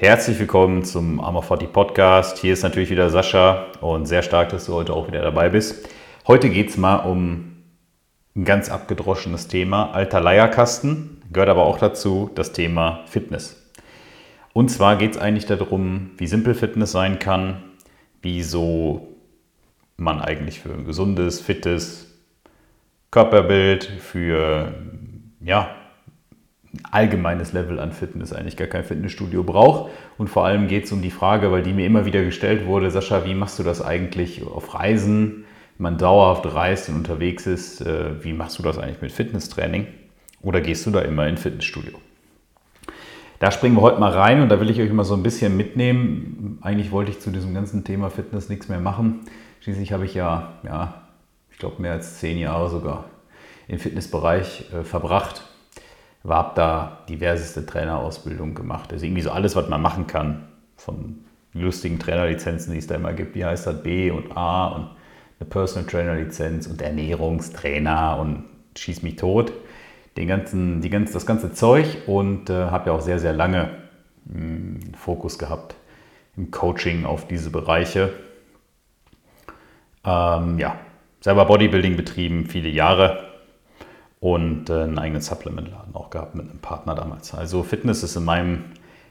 Herzlich willkommen zum 40 Podcast. Hier ist natürlich wieder Sascha und sehr stark, dass du heute auch wieder dabei bist. Heute geht es mal um ein ganz abgedroschenes Thema, alter Leierkasten, gehört aber auch dazu das Thema Fitness. Und zwar geht es eigentlich darum, wie simpel Fitness sein kann, wieso man eigentlich für ein gesundes, fittes Körperbild, für ja, allgemeines Level an Fitness eigentlich gar kein Fitnessstudio braucht. Und vor allem geht es um die Frage, weil die mir immer wieder gestellt wurde, Sascha, wie machst du das eigentlich auf Reisen, wenn man dauerhaft reist und unterwegs ist, äh, wie machst du das eigentlich mit Fitnesstraining? Oder gehst du da immer in Fitnessstudio? Da springen wir heute mal rein und da will ich euch mal so ein bisschen mitnehmen. Eigentlich wollte ich zu diesem ganzen Thema Fitness nichts mehr machen. Schließlich habe ich ja, ja ich glaube, mehr als zehn Jahre sogar im Fitnessbereich äh, verbracht habe da diverseste Trainerausbildungen gemacht. Also irgendwie so alles, was man machen kann, von lustigen Trainerlizenzen, die es da immer gibt, wie heißt das, B und A und eine Personal Trainer Lizenz und Ernährungstrainer und schieß mich tot. Den ganzen, die ganze, das ganze Zeug und äh, habe ja auch sehr, sehr lange mh, hm, Fokus gehabt im Coaching auf diese Bereiche. Ähm, ja, selber Bodybuilding betrieben, viele Jahre und äh, einen eigenen Supplementladen auch gehabt mit einem Partner damals. Also Fitness ist in meinem,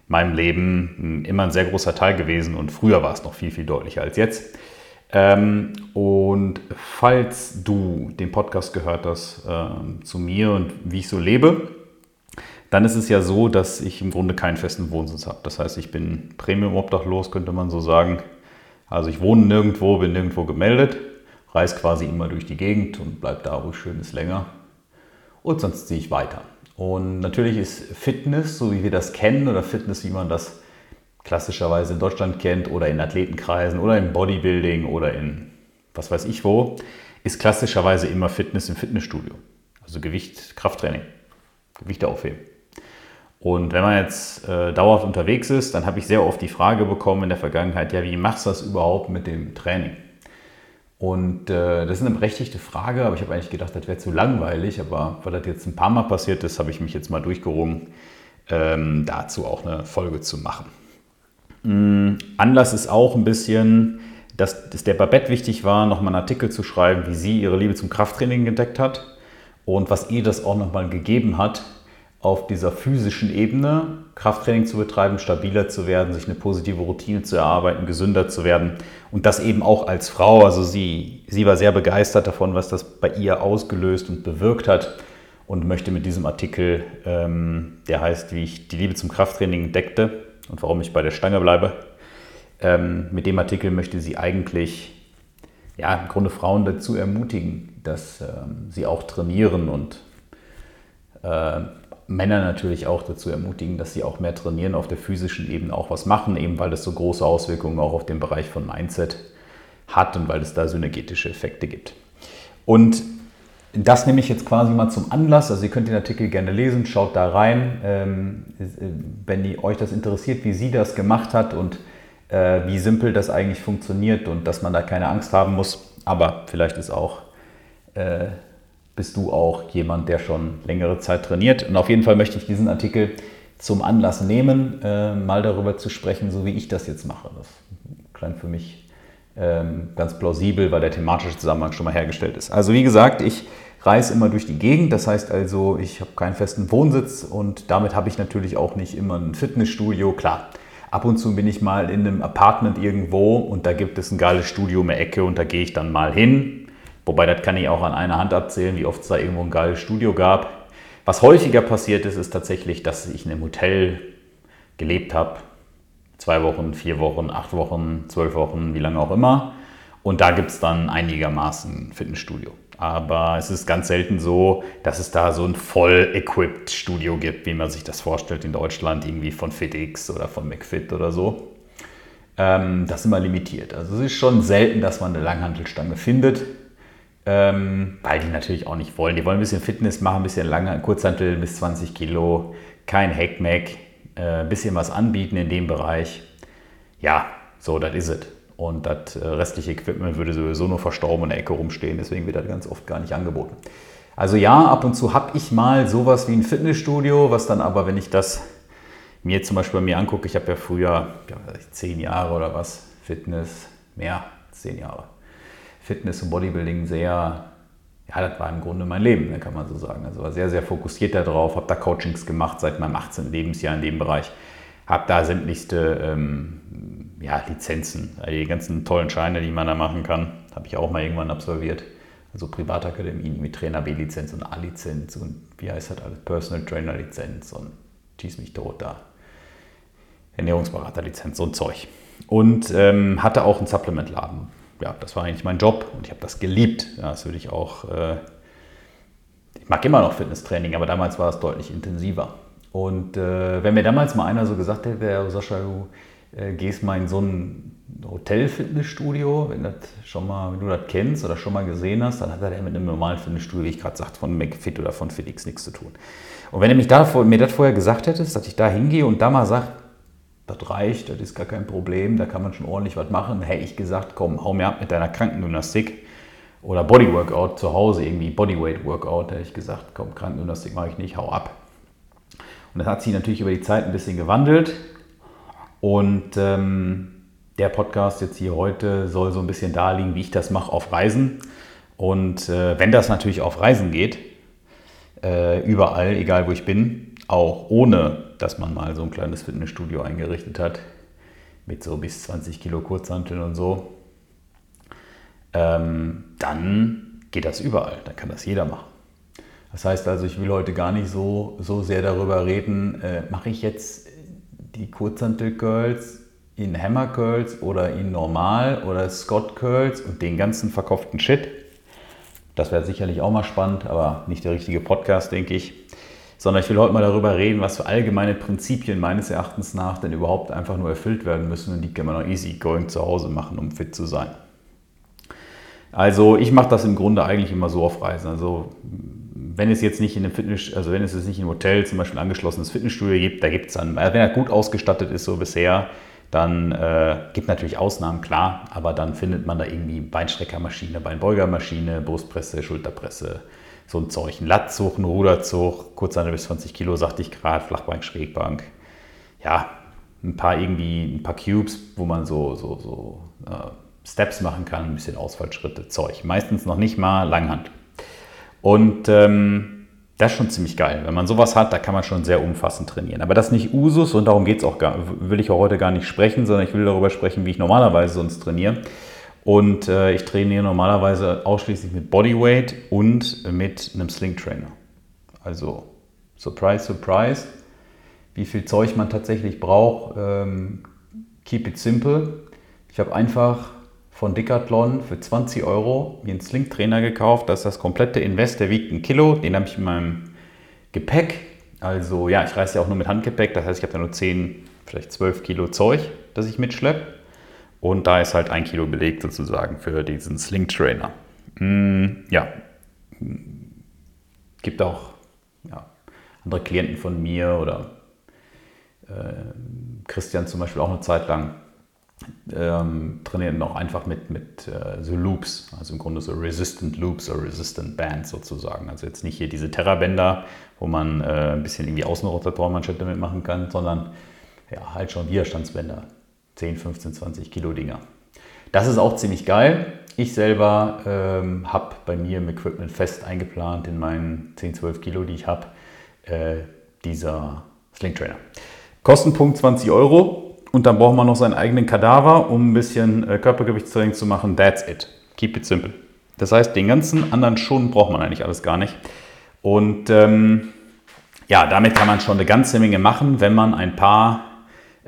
meinem Leben immer ein sehr großer Teil gewesen und früher war es noch viel, viel deutlicher als jetzt. Ähm, und falls du den Podcast gehört hast äh, zu mir und wie ich so lebe, dann ist es ja so, dass ich im Grunde keinen festen Wohnsitz habe. Das heißt, ich bin Premium-Obdachlos, könnte man so sagen. Also ich wohne nirgendwo, bin nirgendwo gemeldet, reise quasi immer durch die Gegend und bleibe da, wo schön ist, länger und sonst ziehe ich weiter. Und natürlich ist Fitness, so wie wir das kennen, oder Fitness, wie man das klassischerweise in Deutschland kennt, oder in Athletenkreisen, oder im Bodybuilding, oder in was weiß ich wo, ist klassischerweise immer Fitness im Fitnessstudio. Also Gewicht, Krafttraining, Gewichte aufheben. Und wenn man jetzt äh, dauerhaft unterwegs ist, dann habe ich sehr oft die Frage bekommen in der Vergangenheit, ja, wie machst du das überhaupt mit dem Training? Und äh, das ist eine berechtigte Frage, aber ich habe eigentlich gedacht, das wäre zu langweilig. Aber weil das jetzt ein paar Mal passiert ist, habe ich mich jetzt mal durchgerungen, ähm, dazu auch eine Folge zu machen. Mhm. Anlass ist auch ein bisschen, dass es der Babette wichtig war, nochmal einen Artikel zu schreiben, wie sie ihre Liebe zum Krafttraining entdeckt hat und was ihr das auch nochmal gegeben hat, auf dieser physischen Ebene Krafttraining zu betreiben, stabiler zu werden, sich eine positive Routine zu erarbeiten, gesünder zu werden und das eben auch als Frau. Also sie, sie war sehr begeistert davon, was das bei ihr ausgelöst und bewirkt hat und möchte mit diesem Artikel, ähm, der heißt, wie ich die Liebe zum Krafttraining entdeckte und warum ich bei der Stange bleibe, ähm, mit dem Artikel möchte sie eigentlich ja, im Grunde Frauen dazu ermutigen, dass ähm, sie auch trainieren und äh, Männer natürlich auch dazu ermutigen, dass sie auch mehr trainieren, auf der physischen Ebene auch was machen, eben weil das so große Auswirkungen auch auf den Bereich von Mindset hat und weil es da synergetische Effekte gibt. Und das nehme ich jetzt quasi mal zum Anlass. Also ihr könnt den Artikel gerne lesen, schaut da rein, ähm, wenn die, euch das interessiert, wie sie das gemacht hat und äh, wie simpel das eigentlich funktioniert und dass man da keine Angst haben muss. Aber vielleicht ist auch äh, bist du auch jemand, der schon längere Zeit trainiert. Und auf jeden Fall möchte ich diesen Artikel zum Anlass nehmen, äh, mal darüber zu sprechen, so wie ich das jetzt mache. Das klang für mich ähm, ganz plausibel, weil der thematische Zusammenhang schon mal hergestellt ist. Also wie gesagt, ich reise immer durch die Gegend. Das heißt also, ich habe keinen festen Wohnsitz und damit habe ich natürlich auch nicht immer ein Fitnessstudio. Klar, ab und zu bin ich mal in einem Apartment irgendwo und da gibt es ein geiles Studio um die Ecke und da gehe ich dann mal hin. Wobei, das kann ich auch an einer Hand abzählen, wie oft es da irgendwo ein geiles Studio gab. Was häufiger passiert ist, ist tatsächlich, dass ich in einem Hotel gelebt habe. Zwei Wochen, vier Wochen, acht Wochen, zwölf Wochen, wie lange auch immer. Und da gibt es dann einigermaßen Fitnessstudio. Aber es ist ganz selten so, dass es da so ein voll equipped Studio gibt, wie man sich das vorstellt in Deutschland, irgendwie von FitX oder von McFit oder so. Ähm, das ist immer limitiert. Also es ist schon selten, dass man eine Langhantelstange findet ähm, weil die natürlich auch nicht wollen. Die wollen ein bisschen Fitness machen, ein bisschen lange, Kurzhantel bis 20 Kilo, kein Hackmack, äh, ein bisschen was anbieten in dem Bereich. Ja, so, das ist es. Und das äh, restliche Equipment würde sowieso nur verstorben in der Ecke rumstehen, deswegen wird das ganz oft gar nicht angeboten. Also ja, ab und zu habe ich mal sowas wie ein Fitnessstudio, was dann aber, wenn ich das mir zum Beispiel bei mir angucke, ich habe ja früher, ja, zehn Jahre oder was, Fitness, mehr, zehn Jahre, Fitness und Bodybuilding sehr, ja, das war im Grunde mein Leben, ne, kann man so sagen. Also war sehr, sehr fokussiert darauf, habe da Coachings gemacht seit meinem 18. Lebensjahr in dem Bereich, habe da sämtlichste ähm, ja, Lizenzen, die ganzen tollen Scheine, die man da machen kann, habe ich auch mal irgendwann absolviert. Also Privatakademien mit Trainer B-Lizenz und A-Lizenz und wie heißt das alles, Personal Trainer Lizenz und schieß mich tot da. Ernährungsberater-Lizenz, so ein Zeug. Und ähm, hatte auch einen Supplementladen. Ja, das war eigentlich mein Job und ich habe das geliebt. Ja, das würde ich auch. Äh, ich mag immer noch Fitnesstraining, aber damals war es deutlich intensiver. Und äh, wenn mir damals mal einer so gesagt hätte, Sascha, du äh, gehst mal in so ein Hotel-Fitnessstudio, wenn, wenn du das kennst oder schon mal gesehen hast, dann hat er mit einem normalen Fitnessstudio, wie ich gerade sagte, von McFit oder von FitX nichts zu tun. Und wenn du mich da, mir das vorher gesagt hättest, dass ich da hingehe und da mal sage, das reicht, das ist gar kein Problem, da kann man schon ordentlich was machen, hätte ich gesagt, komm, hau mir ab mit deiner Krankengymnastik oder Bodyworkout zu Hause, irgendwie Bodyweight-Workout, hätte ich gesagt, komm, Krankengymnastik mache ich nicht, hau ab. Und das hat sich natürlich über die Zeit ein bisschen gewandelt und ähm, der Podcast jetzt hier heute soll so ein bisschen darlegen, wie ich das mache auf Reisen. Und äh, wenn das natürlich auf Reisen geht, äh, überall, egal wo ich bin, auch ohne, dass man mal so ein kleines Fitnessstudio eingerichtet hat, mit so bis 20 Kilo Kurzhanteln und so, ähm, dann geht das überall, dann kann das jeder machen. Das heißt also, ich will heute gar nicht so, so sehr darüber reden, äh, mache ich jetzt die Kurzhantel-Girls in Hammer Curls oder in Normal oder Scott Curls und den ganzen verkauften Shit. Das wäre sicherlich auch mal spannend, aber nicht der richtige Podcast, denke ich. Sondern ich will heute mal darüber reden, was für allgemeine Prinzipien meines Erachtens nach denn überhaupt einfach nur erfüllt werden müssen und die kann man auch easy going zu Hause machen, um fit zu sein. Also ich mache das im Grunde eigentlich immer so auf Reisen. Also wenn es jetzt nicht in einem Fitness, also wenn es jetzt nicht im Hotel zum Beispiel ein angeschlossenes Fitnessstudio gibt, da gibt es dann, wenn er gut ausgestattet ist so bisher, dann äh, gibt natürlich Ausnahmen, klar, aber dann findet man da irgendwie Beinstreckermaschine, Beinbeugermaschine, Brustpresse, Schulterpresse, so ein Zeug, ein Latzug, ein Ruderzug, kurz eine bis 20 Kilo, sagte ich gerade, Flachbank, Schrägbank. Ja, ein paar irgendwie, ein paar Cubes, wo man so, so, so äh, Steps machen kann, ein bisschen Ausfallschritte, Zeug. Meistens noch nicht mal Langhand. Und ähm, das ist schon ziemlich geil. Wenn man sowas hat, da kann man schon sehr umfassend trainieren. Aber das ist nicht Usus und darum geht es auch gar, will ich auch heute gar nicht sprechen, sondern ich will darüber sprechen, wie ich normalerweise sonst trainiere. Und äh, ich trainiere normalerweise ausschließlich mit Bodyweight und mit einem Sling Trainer. Also, surprise, surprise, wie viel Zeug man tatsächlich braucht. Ähm, keep it simple. Ich habe einfach von Decathlon für 20 Euro mir einen Sling-Trainer gekauft. Das ist das komplette Invest, der wiegt ein Kilo. Den habe ich in meinem Gepäck. Also ja, ich reise ja auch nur mit Handgepäck. Das heißt, ich habe da nur 10, vielleicht 12 Kilo Zeug, das ich mitschleppe. Und da ist halt ein Kilo belegt sozusagen für diesen Sling-Trainer. Mm, ja, gibt auch ja, andere Klienten von mir oder äh, Christian zum Beispiel auch eine Zeit lang ähm, trainieren auch einfach mit, mit äh, so Loops, also im Grunde so Resistant Loops oder Resistant Bands sozusagen. Also jetzt nicht hier diese Terra-Bänder, wo man äh, ein bisschen irgendwie Außenrotatormanschette mitmachen kann, sondern ja, halt schon Widerstandsbänder. 10, 15, 20 Kilo Dinger. Das ist auch ziemlich geil. Ich selber ähm, habe bei mir im Equipment fest eingeplant in meinen 10, 12 Kilo, die ich habe, äh, dieser Sling Trainer. Kostenpunkt 20 Euro, und dann braucht man noch seinen eigenen Kadaver, um ein bisschen äh, Körpergewichtstraining zu machen. That's it. Keep it simple. Das heißt, den ganzen anderen Schon braucht man eigentlich alles gar nicht. Und ähm, ja, damit kann man schon eine ganze Menge machen, wenn man ein paar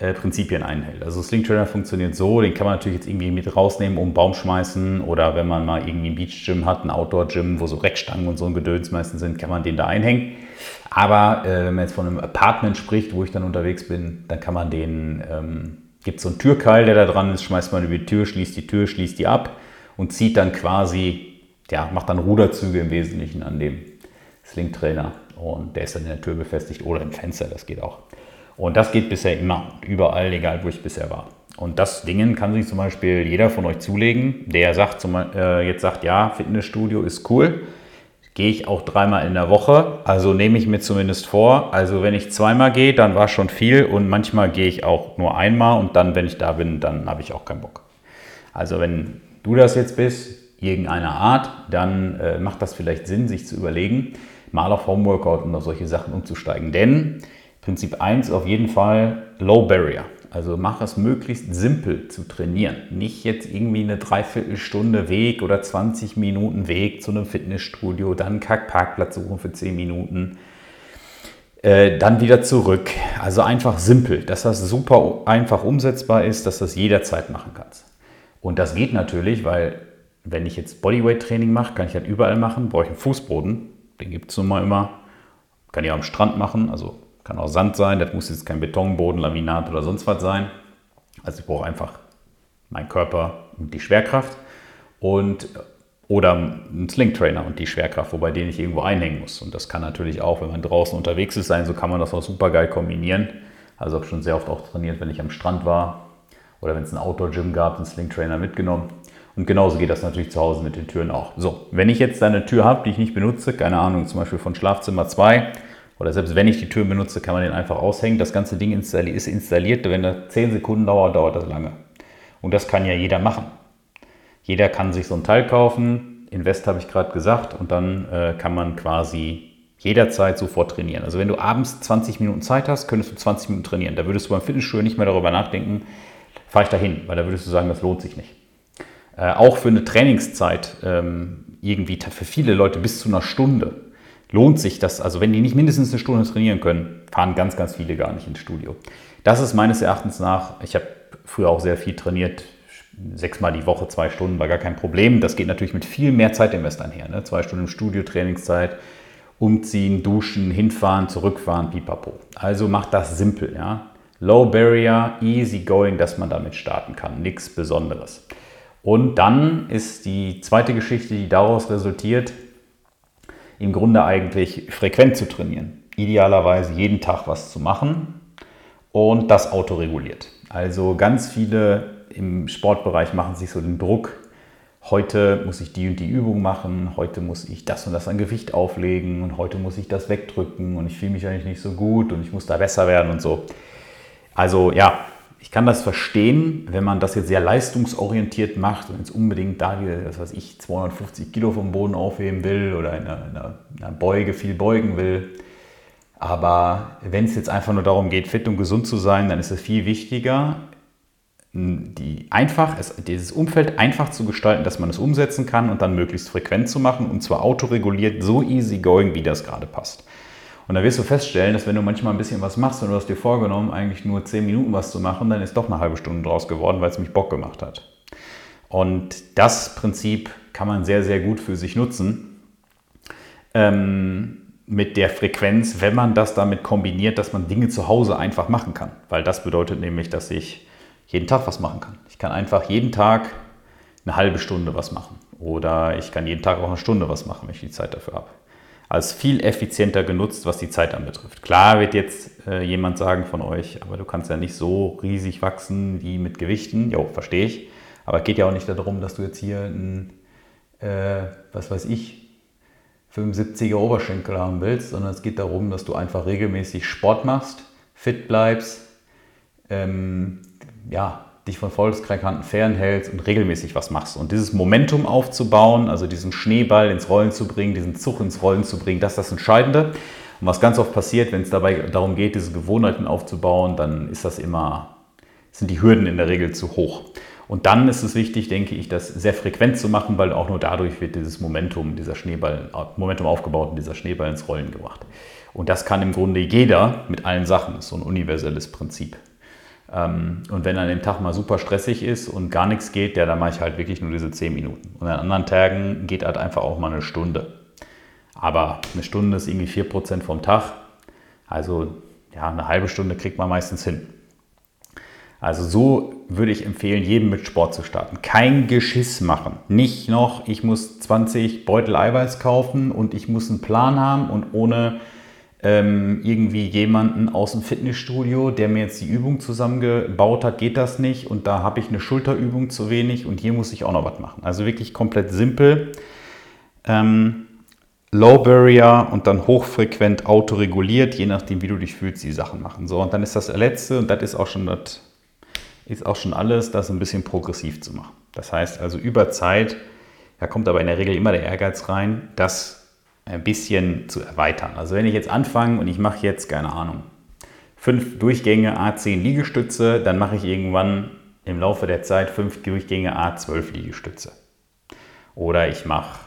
äh, Prinzipien einhält. Also Sling Trainer funktioniert so, den kann man natürlich jetzt irgendwie mit rausnehmen, um Baum schmeißen oder wenn man mal irgendwie ein Beach Gym hat, ein Outdoor Gym, wo so Reckstangen und so ein Gedöns meistens sind, kann man den da einhängen. Aber äh, wenn man jetzt von einem Apartment spricht, wo ich dann unterwegs bin, dann kann man den, ähm, gibt es so einen Türkeil, der da dran ist, schmeißt man über die Tür, schließt die Tür, schließt die ab und zieht dann quasi, ja, macht dann Ruderzüge im Wesentlichen an dem Sling-Trainer. Und der ist dann in der Tür befestigt oder im Fenster, das geht auch. Und das geht bisher immer, überall, egal wo ich bisher war. Und das Dingen kann sich zum Beispiel jeder von euch zulegen, der sagt zum, äh, jetzt sagt, ja, Fitnessstudio ist cool gehe ich auch dreimal in der Woche. Also nehme ich mir zumindest vor. Also wenn ich zweimal gehe, dann war schon viel und manchmal gehe ich auch nur einmal und dann, wenn ich da bin, dann habe ich auch keinen Bock. Also wenn du das jetzt bist, irgendeiner Art, dann äh, macht das vielleicht Sinn, sich zu überlegen, mal auf Homeworkout und auf solche Sachen umzusteigen. Denn Prinzip 1 auf jeden Fall Low Barrier. Also mach es möglichst simpel zu trainieren. Nicht jetzt irgendwie eine Dreiviertelstunde Weg oder 20 Minuten Weg zu einem Fitnessstudio, dann Kackparkplatz suchen für 10 Minuten, äh, dann wieder zurück. Also einfach simpel, dass das super einfach umsetzbar ist, dass das jederzeit machen kannst. Und das geht natürlich, weil wenn ich jetzt Bodyweight-Training mache, kann ich halt überall machen, brauche ich einen Fußboden, den gibt es nun mal immer. Kann ich auch am Strand machen, also kann auch Sand sein, das muss jetzt kein Betonboden, Laminat oder sonst was sein. Also ich brauche einfach meinen Körper und die Schwerkraft und oder einen Sling-Trainer und die Schwerkraft, wobei den ich irgendwo einhängen muss. Und das kann natürlich auch, wenn man draußen unterwegs ist, sein. So kann man das auch super geil kombinieren. Also habe schon sehr oft auch trainiert, wenn ich am Strand war oder wenn es ein Outdoor-Gym gab, einen Sling-Trainer mitgenommen. Und genauso geht das natürlich zu Hause mit den Türen auch. So, wenn ich jetzt eine Tür habe, die ich nicht benutze, keine Ahnung, zum Beispiel von Schlafzimmer 2, oder selbst wenn ich die Tür benutze, kann man den einfach aushängen. Das ganze Ding ist installiert. Wenn das 10 Sekunden dauert, dauert das lange. Und das kann ja jeder machen. Jeder kann sich so ein Teil kaufen. Invest habe ich gerade gesagt. Und dann äh, kann man quasi jederzeit sofort trainieren. Also wenn du abends 20 Minuten Zeit hast, könntest du 20 Minuten trainieren. Da würdest du beim Fitnessstudio nicht mehr darüber nachdenken, fahre ich da hin, weil da würdest du sagen, das lohnt sich nicht. Äh, auch für eine Trainingszeit ähm, irgendwie für viele Leute bis zu einer Stunde lohnt sich das, also wenn die nicht mindestens eine Stunde trainieren können, fahren ganz, ganz viele gar nicht ins Studio. Das ist meines Erachtens nach, ich habe früher auch sehr viel trainiert, sechsmal die Woche, zwei Stunden war gar kein Problem. Das geht natürlich mit viel mehr Zeitinvest einher. Ne? Zwei Stunden im Studio, Trainingszeit, umziehen, duschen, hinfahren, zurückfahren, pipapo. Also macht das simpel. Ja? Low Barrier, easy going, dass man damit starten kann. Nichts Besonderes. Und dann ist die zweite Geschichte, die daraus resultiert, im Grunde eigentlich frequent zu trainieren. Idealerweise jeden Tag was zu machen und das autoreguliert. Also ganz viele im Sportbereich machen sich so den Druck, heute muss ich die und die Übung machen, heute muss ich das und das an Gewicht auflegen und heute muss ich das wegdrücken und ich fühle mich eigentlich nicht so gut und ich muss da besser werden und so. Also ja, ich kann das verstehen, wenn man das jetzt sehr leistungsorientiert macht und jetzt unbedingt da was weiß ich, 250 Kilo vom Boden aufheben will oder in einer, in einer Beuge viel beugen will. Aber wenn es jetzt einfach nur darum geht, fit und gesund zu sein, dann ist es viel wichtiger, die einfach, dieses Umfeld einfach zu gestalten, dass man es umsetzen kann und dann möglichst frequent zu machen und zwar autoreguliert, so easy going, wie das gerade passt. Und da wirst du feststellen, dass wenn du manchmal ein bisschen was machst und du hast dir vorgenommen, eigentlich nur 10 Minuten was zu machen, dann ist doch eine halbe Stunde draus geworden, weil es mich Bock gemacht hat. Und das Prinzip kann man sehr, sehr gut für sich nutzen. Ähm, mit der Frequenz, wenn man das damit kombiniert, dass man Dinge zu Hause einfach machen kann. Weil das bedeutet nämlich, dass ich jeden Tag was machen kann. Ich kann einfach jeden Tag eine halbe Stunde was machen. Oder ich kann jeden Tag auch eine Stunde was machen, wenn ich die Zeit dafür habe als viel effizienter genutzt, was die Zeit anbetrifft. Klar wird jetzt äh, jemand sagen von euch, aber du kannst ja nicht so riesig wachsen wie mit Gewichten. Jo, verstehe ich. Aber es geht ja auch nicht darum, dass du jetzt hier ein, äh, was weiß ich, 75er Oberschenkel haben willst, sondern es geht darum, dass du einfach regelmäßig Sport machst, fit bleibst, ähm, ja, dich von Volkskrankheiten fernhältst und regelmäßig was machst. Und dieses Momentum aufzubauen, also diesen Schneeball ins Rollen zu bringen, diesen Zug ins Rollen zu bringen, das ist das Entscheidende. Und was ganz oft passiert, wenn es dabei darum geht, diese Gewohnheiten aufzubauen, dann ist das immer, sind die Hürden in der Regel zu hoch. Und dann ist es wichtig, denke ich, das sehr frequent zu machen, weil auch nur dadurch wird dieses Momentum, dieser Schneeball, Momentum aufgebaut und dieser Schneeball ins Rollen gebracht. Und das kann im Grunde jeder mit allen Sachen. Das ist so ein universelles Prinzip. Ähm, und wenn an dem Tag mal super stressig ist und gar nichts geht, ja, dann mache ich halt wirklich nur diese 10 Minuten. Und an anderen Tagen geht halt einfach auch mal eine Stunde. Aber eine Stunde ist irgendwie 4% vom Tag. Also ja, eine halbe Stunde kriegt man meistens hin. Also so würde ich empfehlen, jedem mit Sport zu starten. Kein Geschiss machen. Nicht noch, ich muss 20 Beutel Eiweiß kaufen und ich muss einen Plan haben und ohne ähm, irgendwie jemanden aus dem Fitnessstudio, der mir jetzt die Übung zusammengebaut hat, geht das nicht und da habe ich eine Schulterübung zu wenig und hier muss ich auch noch was machen. Also wirklich komplett simpel. Ähm, Low Barrier und dann hochfrequent autoreguliert, je nachdem, wie du dich fühlst, die Sachen machen. So, und dann ist das letzte, und das ist auch schon das ist auch schon alles, das ein bisschen progressiv zu machen. Das heißt also über Zeit, da kommt aber in der Regel immer der Ehrgeiz rein, das ein bisschen zu erweitern. Also wenn ich jetzt anfange und ich mache jetzt, keine Ahnung, fünf Durchgänge A10 Liegestütze, dann mache ich irgendwann im Laufe der Zeit fünf Durchgänge A12 Liegestütze. Oder ich mache,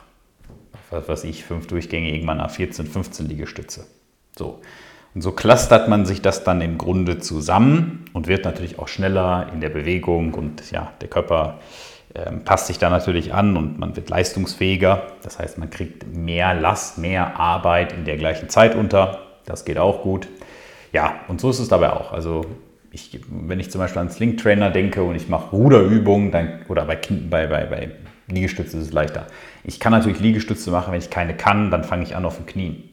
was weiß ich, fünf Durchgänge irgendwann A14, 15 Liegestütze. So. Und so clustert man sich das dann im Grunde zusammen und wird natürlich auch schneller in der Bewegung und ja, der Körper passt sich da natürlich an und man wird leistungsfähiger. Das heißt, man kriegt mehr Last, mehr Arbeit in der gleichen Zeit unter. Das geht auch gut. Ja, und so ist es dabei auch. Also ich, wenn ich zum Beispiel an Sling Trainer denke und ich mache Ruderübungen, dann, oder bei, bei, bei, bei Liegestütze ist es leichter. Ich kann natürlich Liegestütze machen, wenn ich keine kann, dann fange ich an auf den Knien.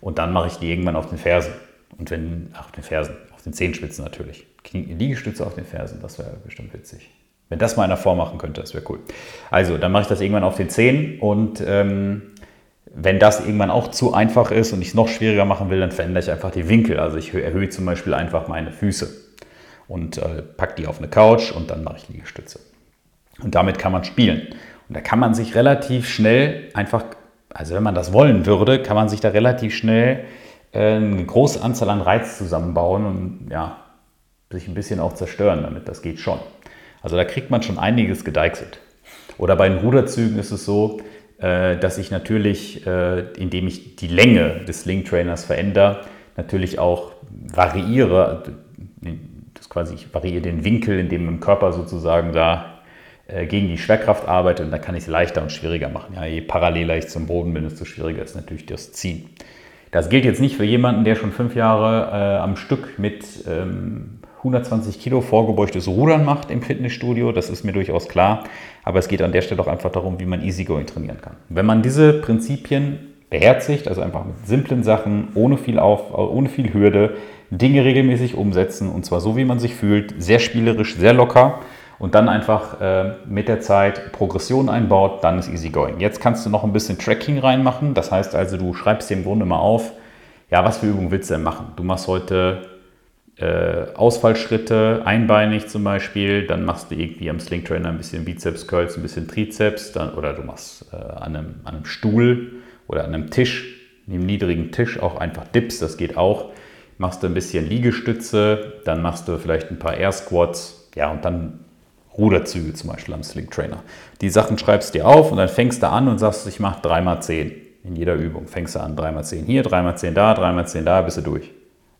Und dann mache ich die irgendwann auf den Fersen. Und wenn, ach, auf den Fersen, auf den Zehenspitzen natürlich. Liegestütze auf den Fersen, das wäre bestimmt witzig. Wenn das mal einer vormachen könnte, das wäre cool. Also, dann mache ich das irgendwann auf den Zehen und ähm, wenn das irgendwann auch zu einfach ist und ich es noch schwieriger machen will, dann verändere ich einfach die Winkel. Also ich erhöhe zum Beispiel einfach meine Füße und äh, packe die auf eine Couch und dann mache ich Liegestütze. Und damit kann man spielen. Und da kann man sich relativ schnell einfach also wenn man das wollen würde, kann man sich da relativ schnell äh, eine große Anzahl an Reiz zusammenbauen und ja, sich ein bisschen auch zerstören damit. Das geht schon. Also da kriegt man schon einiges gedeichselt. Oder bei den Ruderzügen ist es so, äh, dass ich natürlich, äh, indem ich die Länge des Link Trainers verändere, natürlich auch variiere, das quasi ich variiere den Winkel, in dem im Körper sozusagen da äh, gegen die Schwerkraft arbeite und dann kann ich es leichter und schwieriger machen. Ja, je paralleler ich zum Boden bin, desto schwieriger ist natürlich das Ziehen. Das gilt jetzt nicht für jemanden, der schon fünf Jahre äh, am Stück mit ähm, 120 Kilo vorgebeugtes Rudern macht im Fitnessstudio. Das ist mir durchaus klar. Aber es geht an der Stelle auch einfach darum, wie man Easygoing trainieren kann. Wenn man diese Prinzipien beherzigt, also einfach mit simplen Sachen, ohne viel, Auf, ohne viel Hürde, Dinge regelmäßig umsetzen und zwar so, wie man sich fühlt, sehr spielerisch, sehr locker, und dann einfach äh, mit der Zeit Progression einbaut, dann ist easy going. Jetzt kannst du noch ein bisschen Tracking reinmachen. Das heißt also, du schreibst dir im Grunde mal auf, ja, was für Übungen willst du denn machen? Du machst heute äh, Ausfallschritte, einbeinig zum Beispiel, dann machst du irgendwie am Sling Trainer ein bisschen Bizeps Curls, ein bisschen Trizeps, dann, oder du machst äh, an, einem, an einem Stuhl oder an einem Tisch, einem niedrigen Tisch auch einfach Dips, das geht auch. Machst du ein bisschen Liegestütze, dann machst du vielleicht ein paar Air Squats, ja, und dann Ruderzüge zum Beispiel am Sling Trainer. Die Sachen schreibst du dir auf und dann fängst du an und sagst, ich mache 3x10 in jeder Übung. Fängst du an, 3x10 hier, 3x10 da, 3x10 da, bist du durch.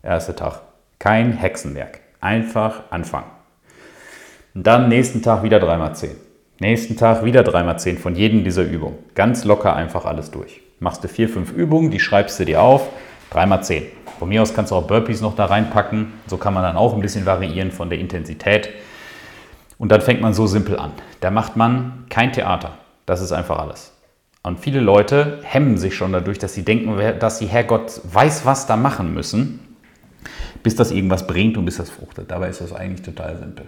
Erster Tag. Kein Hexenwerk. Einfach anfangen. Und dann nächsten Tag wieder 3x10. Nächsten Tag wieder 3x10 von jedem dieser Übungen. Ganz locker einfach alles durch. Machst du vier, fünf Übungen, die schreibst du dir auf. 3x10. Von mir aus kannst du auch Burpees noch da reinpacken. So kann man dann auch ein bisschen variieren von der Intensität. Und dann fängt man so simpel an. Da macht man kein Theater. Das ist einfach alles. Und viele Leute hemmen sich schon dadurch, dass sie denken, dass sie Herrgott weiß, was da machen müssen, bis das irgendwas bringt und bis das fruchtet. Dabei ist das eigentlich total simpel.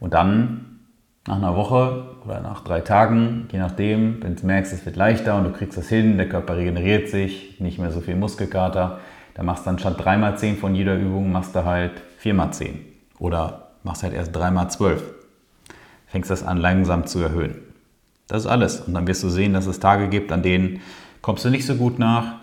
Und dann nach einer Woche oder nach drei Tagen, je nachdem, wenn du merkst, es wird leichter und du kriegst das hin, der Körper regeneriert sich, nicht mehr so viel Muskelkater, dann machst du dann statt 3x10 von jeder Übung, machst du halt 4x10 oder machst halt erst 3x12 fängst das an langsam zu erhöhen. Das ist alles. Und dann wirst du sehen, dass es Tage gibt, an denen kommst du nicht so gut nach.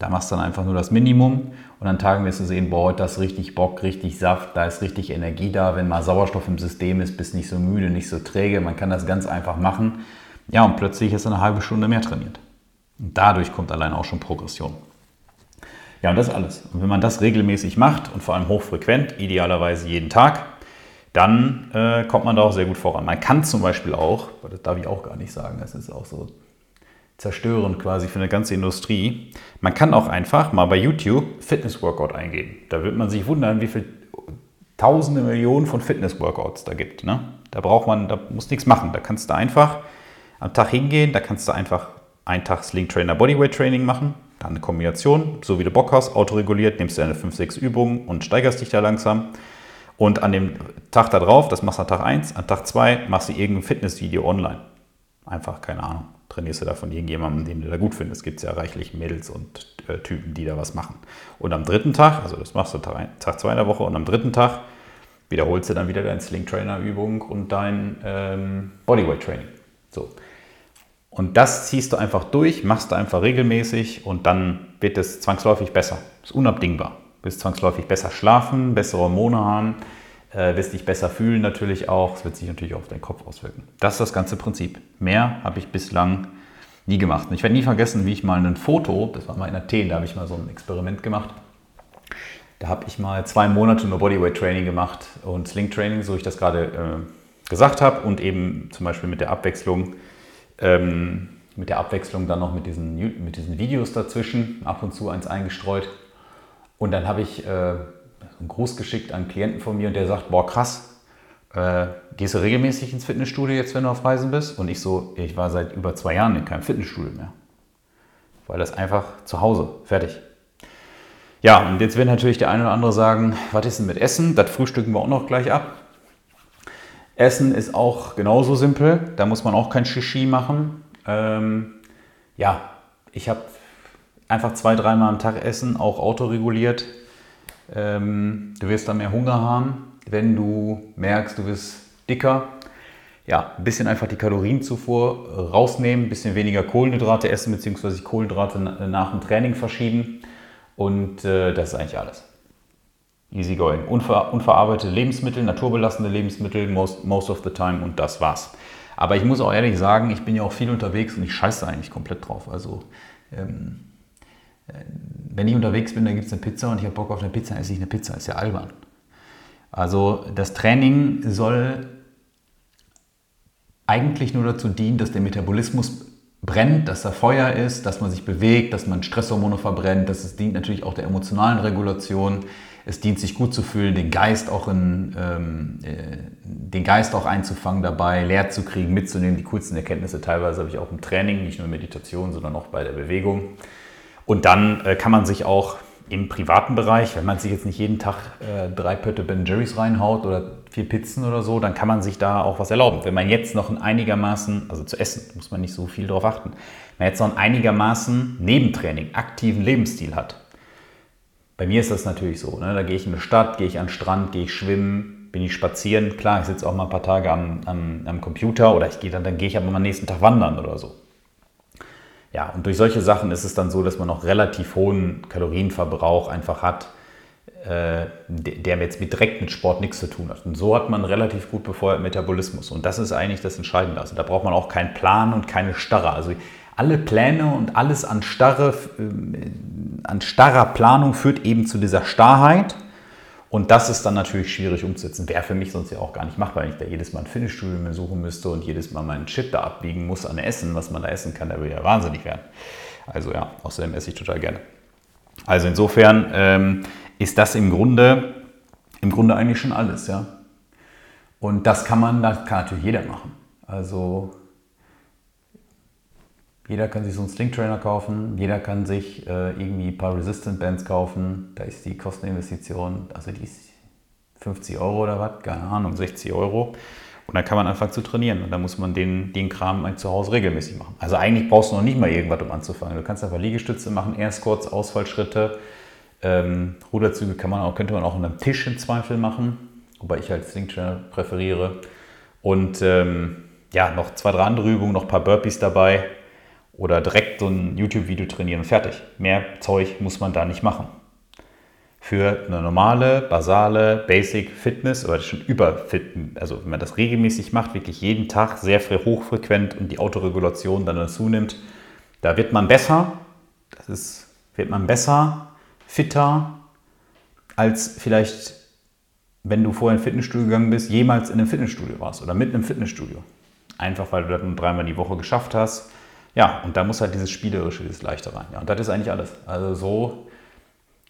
Da machst du dann einfach nur das Minimum. Und an Tagen wirst du sehen, boah, das ist richtig Bock, richtig Saft, da ist richtig Energie da. Wenn mal Sauerstoff im System ist, bist nicht so müde, nicht so träge. Man kann das ganz einfach machen. Ja, und plötzlich ist eine halbe Stunde mehr trainiert. Und dadurch kommt allein auch schon Progression. Ja, und das ist alles. Und wenn man das regelmäßig macht und vor allem hochfrequent, idealerweise jeden Tag, dann äh, kommt man da auch sehr gut voran. Man kann zum Beispiel auch, das darf ich auch gar nicht sagen, das ist auch so zerstörend quasi für eine ganze Industrie, man kann auch einfach mal bei YouTube Fitness-Workout eingeben. Da wird man sich wundern, wie viele tausende Millionen von Fitness-Workouts da gibt. Ne? Da braucht man, da muss nichts machen. Da kannst du einfach am Tag hingehen, da kannst du einfach einen Tag Sling Trainer Bodyweight Training machen, dann eine Kombination, so wie du Bock hast, autoreguliert, nimmst du deine 5, 6 Übungen und steigerst dich da langsam. Und an dem Tag darauf, das machst du an Tag 1, an Tag 2 machst du irgendein Fitnessvideo online. Einfach, keine Ahnung, trainierst du da von irgendjemandem, den du da gut findest. Es gibt ja reichlich Mädels und äh, Typen, die da was machen. Und am dritten Tag, also das machst du Tag 2 in der Woche und am dritten Tag wiederholst du dann wieder deine Sling Trainer Übung und dein ähm, Bodyweight Training. So. Und das ziehst du einfach durch, machst du einfach regelmäßig und dann wird es zwangsläufig besser. Das ist unabdingbar. Du wirst zwangsläufig besser schlafen, bessere Hormone haben, äh, wirst dich besser fühlen natürlich auch. Es wird sich natürlich auch auf deinen Kopf auswirken. Das ist das ganze Prinzip. Mehr habe ich bislang nie gemacht. Und ich werde nie vergessen, wie ich mal ein Foto, das war mal in Athen, da habe ich mal so ein Experiment gemacht. Da habe ich mal zwei Monate nur Bodyweight Training gemacht und Sling Training, so ich das gerade äh, gesagt habe, und eben zum Beispiel mit der Abwechslung, ähm, mit der Abwechslung dann noch mit diesen, mit diesen Videos dazwischen, ab und zu eins eingestreut. Und dann habe ich äh, einen Gruß geschickt an einen Klienten von mir und der sagt, boah krass, äh, gehst du regelmäßig ins Fitnessstudio jetzt, wenn du auf Reisen bist? Und ich so, ich war seit über zwei Jahren in keinem Fitnessstudio mehr. Weil das einfach zu Hause, fertig. Ja, und jetzt wird natürlich der eine oder andere sagen, was ist denn mit Essen? Das frühstücken wir auch noch gleich ab. Essen ist auch genauso simpel, da muss man auch kein Shishi machen. Ähm, ja, ich habe einfach zwei, dreimal am Tag essen, auch autoreguliert. Ähm, du wirst dann mehr Hunger haben, wenn du merkst, du wirst dicker. Ja, ein bisschen einfach die Kalorienzufuhr rausnehmen, ein bisschen weniger Kohlenhydrate essen, beziehungsweise Kohlenhydrate nach dem Training verschieben. Und äh, das ist eigentlich alles. Easy going. Unver unverarbeitete Lebensmittel, naturbelassene Lebensmittel, most, most of the time und das war's. Aber ich muss auch ehrlich sagen, ich bin ja auch viel unterwegs und ich scheiße eigentlich komplett drauf. Also ähm, wenn ich unterwegs bin, dann gibt es eine Pizza und ich habe Bock auf eine Pizza, esse ich eine Pizza. Ist ja albern. Also das Training soll eigentlich nur dazu dienen, dass der Metabolismus brennt, dass da Feuer ist, dass man sich bewegt, dass man Stresshormone verbrennt. Das ist, dient natürlich auch der emotionalen Regulation. Es dient sich gut zu fühlen, den Geist auch in, ähm, äh, den Geist auch einzufangen dabei, leer zu kriegen, mitzunehmen. Die coolsten Erkenntnisse teilweise habe ich auch im Training, nicht nur in Meditation, sondern auch bei der Bewegung. Und dann äh, kann man sich auch im privaten Bereich, wenn man sich jetzt nicht jeden Tag äh, drei Pötte Ben Jerry's reinhaut oder vier Pizzen oder so, dann kann man sich da auch was erlauben. Wenn man jetzt noch ein einigermaßen, also zu essen, muss man nicht so viel darauf achten, wenn man jetzt noch ein einigermaßen Nebentraining, aktiven Lebensstil hat. Bei mir ist das natürlich so. Ne? Da gehe ich in eine Stadt, gehe ich an den Strand, gehe ich schwimmen, bin ich spazieren. Klar, ich sitze auch mal ein paar Tage am, am, am Computer oder ich gehe dann, dann gehe ich aber am nächsten Tag wandern oder so. Ja, und durch solche Sachen ist es dann so, dass man noch relativ hohen Kalorienverbrauch einfach hat, äh, der jetzt mit, direkt mit Sport nichts zu tun hat. Und so hat man relativ gut befeuert Metabolismus. Und das ist eigentlich das Entscheidende. Also da braucht man auch keinen Plan und keine Starre. Also alle Pläne und alles an, starre, äh, an starrer Planung führt eben zu dieser Starrheit. Und das ist dann natürlich schwierig umzusetzen. Wäre für mich sonst ja auch gar nicht machbar, wenn ich da jedes Mal ein Fitnessstudio mir suchen müsste und jedes Mal meinen Chip da abbiegen muss an Essen, was man da essen kann, da würde ja wahnsinnig werden. Also ja, außerdem esse ich total gerne. Also insofern ähm, ist das im Grunde, im Grunde eigentlich schon alles, ja. Und das kann man, das kann natürlich jeder machen. Also jeder kann sich so einen Sling Trainer kaufen, jeder kann sich äh, irgendwie ein paar Resistant Bands kaufen. Da ist die Kosteninvestition, also die ist 50 Euro oder was, keine Ahnung, 60 Euro. Und dann kann man anfangen zu trainieren. Und dann muss man den, den Kram zu Hause regelmäßig machen. Also eigentlich brauchst du noch nicht mal irgendwas, um anzufangen. Du kannst einfach Liegestütze machen, kurz Ausfallschritte. Ähm, Ruderzüge kann man auch, könnte man auch an einem Tisch im Zweifel machen, wobei ich halt Sling Trainer präferiere. Und ähm, ja, noch zwei, drei andere Übungen, noch ein paar Burpees dabei oder direkt so ein YouTube-Video trainieren und fertig. Mehr Zeug muss man da nicht machen. Für eine normale, basale, Basic Fitness oder schon überfit, also wenn man das regelmäßig macht, wirklich jeden Tag sehr hochfrequent und die Autoregulation dann dazu nimmt, da wird man besser, das ist, wird man besser, fitter, als vielleicht, wenn du vorher in ein Fitnessstudio gegangen bist, jemals in einem Fitnessstudio warst oder mit einem Fitnessstudio. Einfach weil du das nur dreimal die Woche geschafft hast ja, und da muss halt dieses Spielerische, dieses Leichte rein. Ja, und das ist eigentlich alles. Also so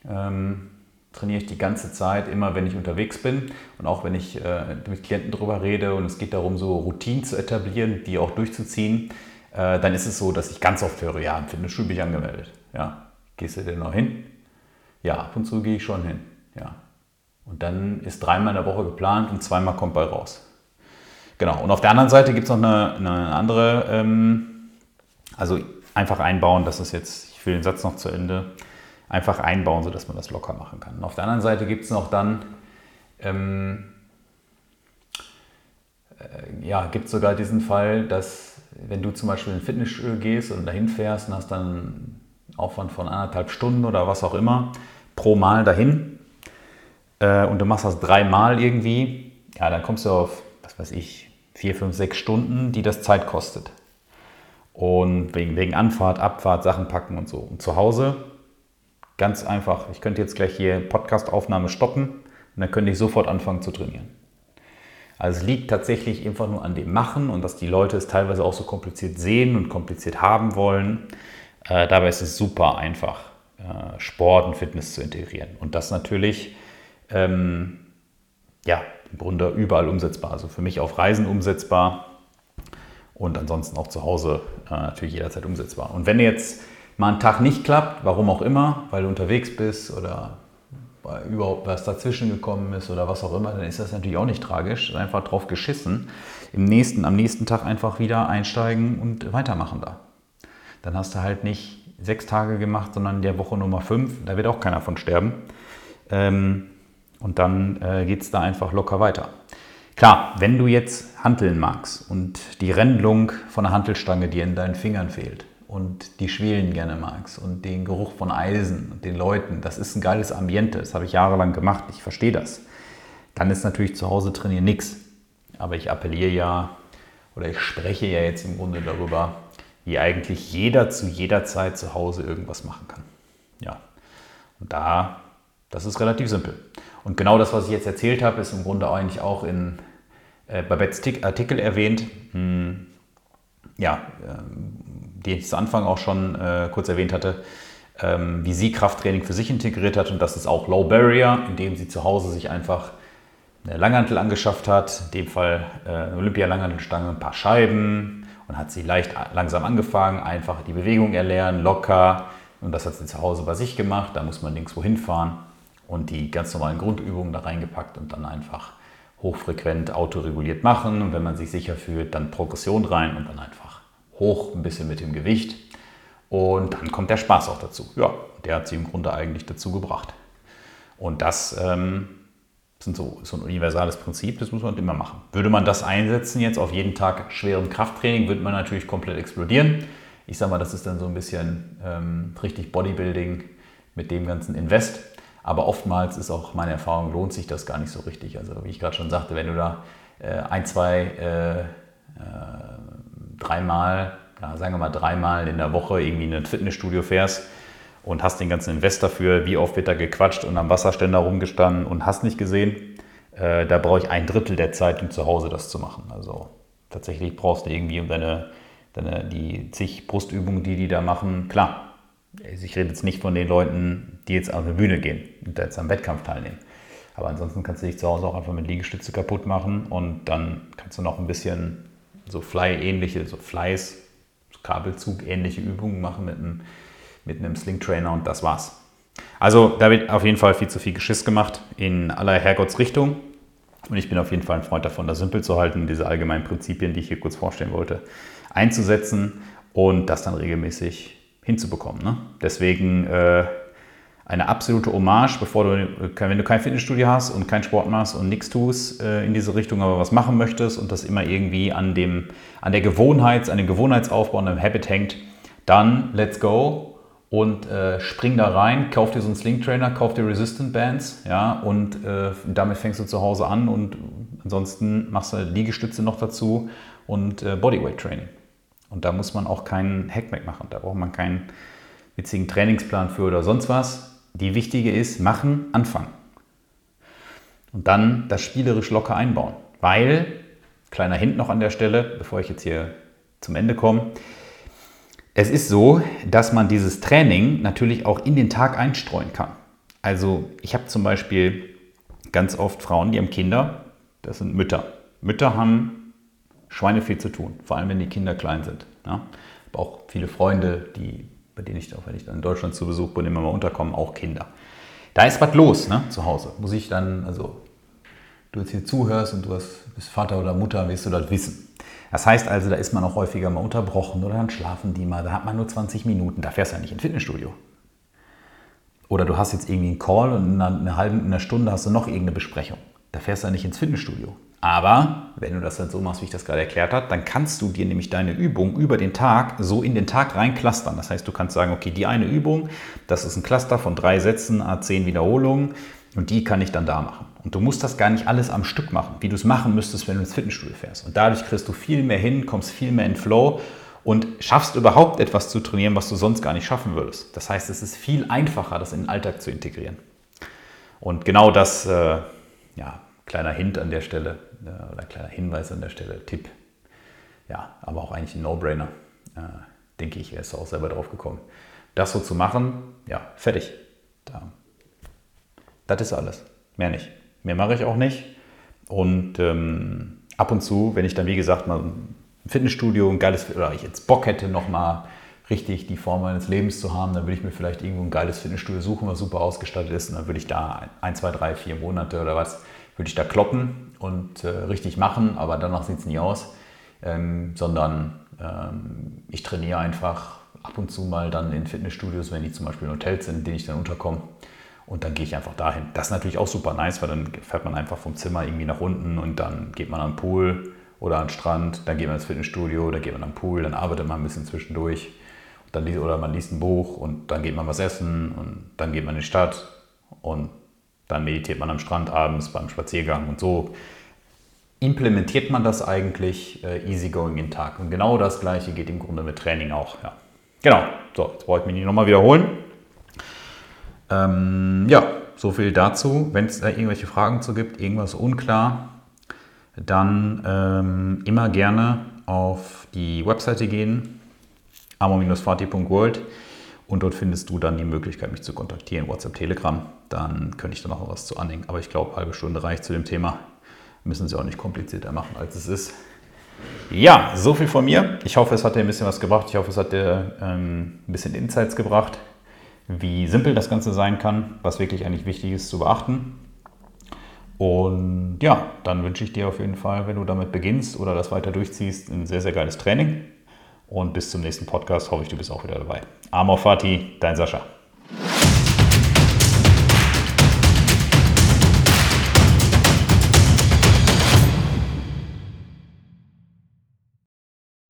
ähm, trainiere ich die ganze Zeit, immer wenn ich unterwegs bin und auch wenn ich äh, mit Klienten darüber rede und es geht darum, so Routinen zu etablieren, die auch durchzuziehen, äh, dann ist es so, dass ich ganz oft höre, ja, im Fitnessstudio bin angemeldet. Ja, gehst du denn noch hin? Ja, ab und zu gehe ich schon hin. Ja. Und dann ist dreimal in der Woche geplant und zweimal kommt bei raus. Genau. Und auf der anderen Seite gibt es noch eine, eine andere, ähm, also einfach einbauen, das ist jetzt, ich will den Satz noch zu Ende, einfach einbauen, sodass man das locker machen kann. Und auf der anderen Seite gibt es noch dann, ähm, äh, ja, gibt es sogar diesen Fall, dass wenn du zum Beispiel in ein Fitnessstudio gehst und dahin fährst und hast dann einen Aufwand von anderthalb Stunden oder was auch immer pro Mal dahin äh, und du machst das dreimal irgendwie, ja, dann kommst du auf, was weiß ich, vier, fünf, sechs Stunden, die das Zeit kostet. Und wegen, wegen Anfahrt, Abfahrt, Sachen packen und so. Und zu Hause ganz einfach, ich könnte jetzt gleich hier Podcast-Aufnahme stoppen und dann könnte ich sofort anfangen zu trainieren. Also es liegt tatsächlich einfach nur an dem Machen und dass die Leute es teilweise auch so kompliziert sehen und kompliziert haben wollen. Äh, dabei ist es super einfach, äh, Sport und Fitness zu integrieren. Und das natürlich, ähm, ja, im Grunde überall umsetzbar. Also für mich auf Reisen umsetzbar und ansonsten auch zu Hause äh, natürlich jederzeit umsetzbar. Und wenn jetzt mal ein Tag nicht klappt, warum auch immer, weil du unterwegs bist oder weil überhaupt was dazwischen gekommen ist oder was auch immer, dann ist das natürlich auch nicht tragisch. Einfach drauf geschissen. Im nächsten, am nächsten Tag einfach wieder einsteigen und weitermachen da. Dann hast du halt nicht sechs Tage gemacht, sondern der Woche Nummer fünf. Da wird auch keiner von sterben. Ähm, und dann äh, geht es da einfach locker weiter. Klar, wenn du jetzt handeln magst und die Rändelung von der Hantelstange dir in deinen Fingern fehlt und die Schwelen gerne magst und den Geruch von Eisen und den Leuten, das ist ein geiles Ambiente, das habe ich jahrelang gemacht, ich verstehe das. Dann ist natürlich zu Hause trainieren nichts. Aber ich appelliere ja oder ich spreche ja jetzt im Grunde darüber, wie eigentlich jeder zu jeder Zeit zu Hause irgendwas machen kann. Ja, und da, das ist relativ simpel. Und genau das, was ich jetzt erzählt habe, ist im Grunde eigentlich auch in, äh, Artikel erwähnt. Hm, ja, äh, die ich zu Anfang auch schon äh, kurz erwähnt hatte, ähm, wie sie Krafttraining für sich integriert hat. Und das ist auch Low Barrier, indem sie zu Hause sich einfach eine Langhantel angeschafft hat, in dem Fall äh, eine Olympia-Langhantelstange, ein paar Scheiben und hat sie leicht langsam angefangen, einfach die Bewegung erlernen, locker. Und das hat sie zu Hause bei sich gemacht, da muss man nirgendwo hinfahren und die ganz normalen Grundübungen da reingepackt und dann einfach hochfrequent autoreguliert machen. Und wenn man sich sicher fühlt, dann Progression rein und dann einfach hoch ein bisschen mit dem Gewicht. Und dann kommt der Spaß auch dazu. Ja, der hat sie im Grunde eigentlich dazu gebracht. Und das ähm, ist so, so ein universales Prinzip, das muss man immer machen. Würde man das einsetzen jetzt auf jeden Tag schwerem Krafttraining, würde man natürlich komplett explodieren. Ich sage mal, das ist dann so ein bisschen ähm, richtig Bodybuilding mit dem ganzen Invest. Aber oftmals ist auch meine Erfahrung, lohnt sich das gar nicht so richtig. Also wie ich gerade schon sagte, wenn du da äh, ein, zwei, äh, äh, dreimal, ja, sagen wir mal dreimal in der Woche irgendwie in ein Fitnessstudio fährst und hast den ganzen Invest dafür, wie oft wird da gequatscht und am Wasserständer rumgestanden und hast nicht gesehen, äh, da brauche ich ein Drittel der Zeit, um zu Hause das zu machen. Also tatsächlich brauchst du irgendwie um deine, deine die zig Brustübungen, die die da machen, klar, also ich rede jetzt nicht von den Leuten, die jetzt auf eine Bühne gehen und jetzt am Wettkampf teilnehmen. Aber ansonsten kannst du dich zu Hause auch einfach mit Liegestütze kaputt machen und dann kannst du noch ein bisschen so Fly-ähnliche, so Flies, Kabelzug-ähnliche Übungen machen mit einem, mit einem Sling-Trainer und das war's. Also da wird auf jeden Fall viel zu viel Geschiss gemacht in aller Herrgottsrichtung. Und ich bin auf jeden Fall ein Freund davon, das simpel zu halten, diese allgemeinen Prinzipien, die ich hier kurz vorstellen wollte, einzusetzen und das dann regelmäßig hinzubekommen. Ne? Deswegen äh, eine absolute Hommage, bevor du, wenn du kein Fitnessstudio hast und keinen Sport machst und nichts tust äh, in diese Richtung, aber was machen möchtest und das immer irgendwie an, dem, an der Gewohnheit, an dem Gewohnheitsaufbau, an dem Habit hängt, dann let's go und äh, spring da rein, kauf dir so einen Sling Trainer, kauf dir Resistant Bands, ja, und äh, damit fängst du zu Hause an und ansonsten machst du Liegestütze noch dazu und äh, Bodyweight Training. Und da muss man auch keinen Hackback machen. Da braucht man keinen witzigen Trainingsplan für oder sonst was. Die wichtige ist, machen, anfangen. Und dann das spielerisch locker einbauen. Weil, kleiner Hint noch an der Stelle, bevor ich jetzt hier zum Ende komme, es ist so, dass man dieses Training natürlich auch in den Tag einstreuen kann. Also ich habe zum Beispiel ganz oft Frauen, die haben Kinder, das sind Mütter. Mütter haben Schweine viel zu tun, vor allem wenn die Kinder klein sind. Ja. Ich habe auch viele Freunde, die, bei denen ich, auch wenn ich dann in Deutschland zu Besuch bin, immer mal unterkommen, auch Kinder. Da ist was los ne, zu Hause. Muss ich dann, also du jetzt hier zuhörst und du bist Vater oder Mutter, wirst du das wissen. Das heißt also, da ist man auch häufiger mal unterbrochen oder dann schlafen die mal, da hat man nur 20 Minuten, da fährst du ja nicht ins Fitnessstudio. Oder du hast jetzt irgendwie einen Call und in einer halben, in einer Stunde hast du noch irgendeine Besprechung. Da fährst du ja nicht ins Fitnessstudio. Aber wenn du das dann so machst, wie ich das gerade erklärt habe, dann kannst du dir nämlich deine Übung über den Tag so in den Tag reinklustern. Das heißt, du kannst sagen, okay, die eine Übung, das ist ein Cluster von drei Sätzen, A10 Wiederholungen und die kann ich dann da machen. Und du musst das gar nicht alles am Stück machen, wie du es machen müsstest, wenn du ins Fitnessstudio fährst. Und dadurch kriegst du viel mehr hin, kommst viel mehr in Flow und schaffst überhaupt etwas zu trainieren, was du sonst gar nicht schaffen würdest. Das heißt, es ist viel einfacher, das in den Alltag zu integrieren. Und genau das, äh, ja, kleiner Hint an der Stelle oder kleiner Hinweis an der Stelle, Tipp. Ja, aber auch eigentlich ein No-Brainer. Äh, denke ich, er ist auch selber drauf gekommen. Das so zu machen, ja, fertig. Da. Das ist alles. Mehr nicht. Mehr mache ich auch nicht. Und ähm, ab und zu, wenn ich dann, wie gesagt, mal ein Fitnessstudio, ein geiles, oder ich jetzt Bock hätte, nochmal richtig die Form meines Lebens zu haben, dann würde ich mir vielleicht irgendwo ein geiles Fitnessstudio suchen, was super ausgestattet ist. Und dann würde ich da ein, zwei, drei, vier Monate oder was, würde ich da kloppen und äh, richtig machen, aber danach sieht es nie aus. Ähm, sondern ähm, ich trainiere einfach ab und zu mal dann in Fitnessstudios, wenn die zum Beispiel in Hotels sind, in denen ich dann unterkomme. Und dann gehe ich einfach dahin. Das ist natürlich auch super nice, weil dann fährt man einfach vom Zimmer irgendwie nach unten und dann geht man am Pool oder an den Strand, dann geht man ins Fitnessstudio, dann geht man am Pool, dann arbeitet man ein bisschen zwischendurch. Dann, oder man liest ein Buch und dann geht man was essen und dann geht man in die Stadt und dann meditiert man am Strand abends beim Spaziergang und so implementiert man das eigentlich äh, easygoing in den Tag. Und genau das gleiche geht im Grunde mit Training auch. Ja. Genau, so, jetzt brauche ich mich nicht nochmal wiederholen. Ähm, ja, so viel dazu. Wenn es da irgendwelche Fragen zu gibt, irgendwas unklar, dann ähm, immer gerne auf die Webseite gehen, amo-fati.world und dort findest du dann die Möglichkeit, mich zu kontaktieren, WhatsApp, Telegram. Dann könnte ich da noch was zu anhängen. Aber ich glaube, halbe Stunde reicht zu dem Thema. Müssen sie auch nicht komplizierter machen, als es ist. Ja, so viel von mir. Ich hoffe, es hat dir ein bisschen was gebracht. Ich hoffe, es hat dir ähm, ein bisschen Insights gebracht wie simpel das Ganze sein kann, was wirklich eigentlich wichtig ist zu beachten. Und ja, dann wünsche ich dir auf jeden Fall, wenn du damit beginnst oder das weiter durchziehst, ein sehr, sehr geiles Training. Und bis zum nächsten Podcast hoffe ich, du bist auch wieder dabei. Amor Fati, dein Sascha.